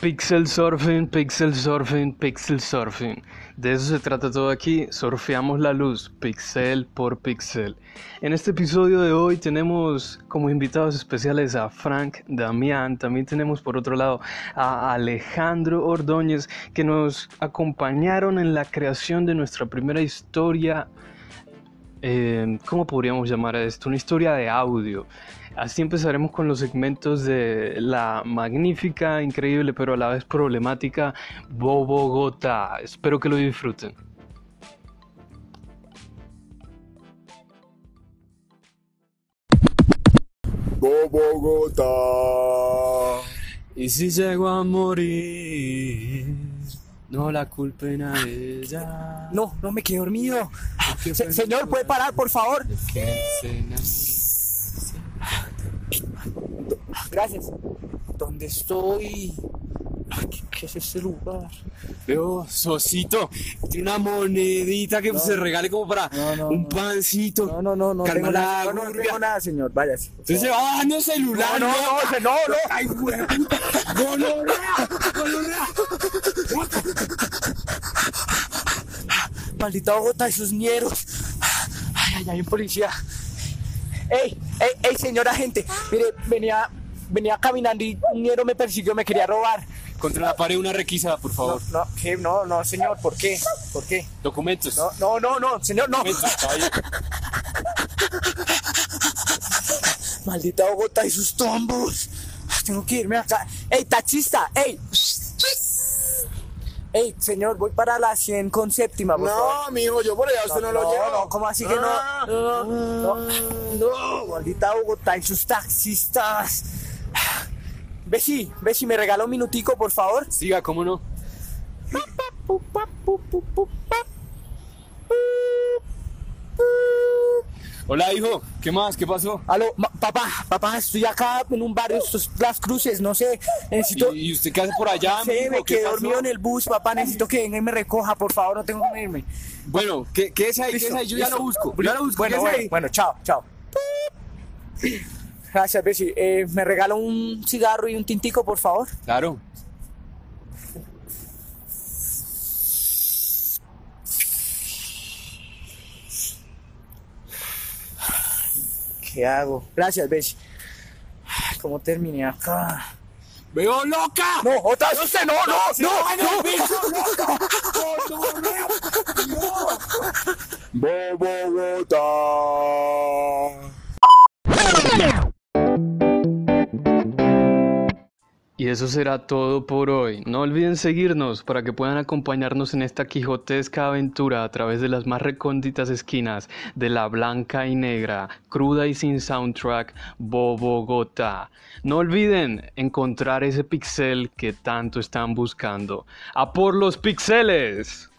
Pixel surfing, pixel surfing, pixel surfing. De eso se trata todo aquí. Surfeamos la luz, pixel por pixel. En este episodio de hoy tenemos como invitados especiales a Frank Damián. También tenemos por otro lado a Alejandro Ordóñez que nos acompañaron en la creación de nuestra primera historia. Eh, ¿Cómo podríamos llamar a esto? Una historia de audio. Así empezaremos con los segmentos de la magnífica, increíble, pero a la vez problemática Bogotá. Espero que lo disfruten. Bogotá. Y si llego a morir, no la culpen a ella. No, no me quedé dormido. Se- señor, ¿puede parar, por favor? Gracias. ¿Dónde estoy? ¿Qué, qué es este lugar? Veo, Sosito, tiene una monedita que se regale como para No, no, un no. pancito. No, no, no, no tengo nada, no, no tengo nada, señor. Váyase. Entonces se va bajando el celular. No, no, no, no, no. Ay, güey. Gonorrea, gonorrea. Maldita Bogotá y sus ñeros. Ay, ay, hay un policía. Ey, ey, ey, señor agente. Mire, venía, venía caminando y un ñero me persiguió, me quería robar. Contra la pared una requisa, por favor. no, ¿qué? No, no, señor, ¿por qué? ¿Por qué? Documentos. No, no, no, no, señor, no. Maldita Bogotá y sus tombos. Tengo que irme acá. ¡Ey, taxista! ¡Ey! ¡Ey, señor, voy para la 100 con séptima, por favor. No, mijo, yo por allá usted no, lo no, llevo. no, ¿cómo así que no? No, no, no, maldita Bogotá y sus taxistas. Besi, Besi, ¿me regala un minutico, por favor? Siga, cómo no. Hola, hijo. ¿Qué más? ¿Qué pasó? Aló, papá, papá, estoy acá en un barrio, estos Las Cruces, no sé, necesito... ¿Y, usted qué hace por allá, Sí, me ¿Qué quedé dormido en el bus, papá, necesito que venga y me recoja, por favor, no tengo que irme. Bueno, ¿qué, qué es ahí? ¿Qué es ahí? Yo ya lo busco. Yo ya lo busco. Bueno, bueno, chao, chao. Gracias, Bessie. Eh, ¿Me regala un cigarro y un tintico, por favor? Claro. ¿Qué hago? Gracias, Bessie. ¿Cómo terminé acá? ¡Veo loca! No, otra vez usted, no, no, no, no, Bogotá. Y eso será todo por hoy. No olviden seguirnos para que puedan acompañarnos en esta quijotesca aventura a través de las más recónditas esquinas de la blanca y negra, cruda y sin soundtrack, Bogotá. No olviden encontrar ese pixel que tanto están buscando. ¡A por los pixeles!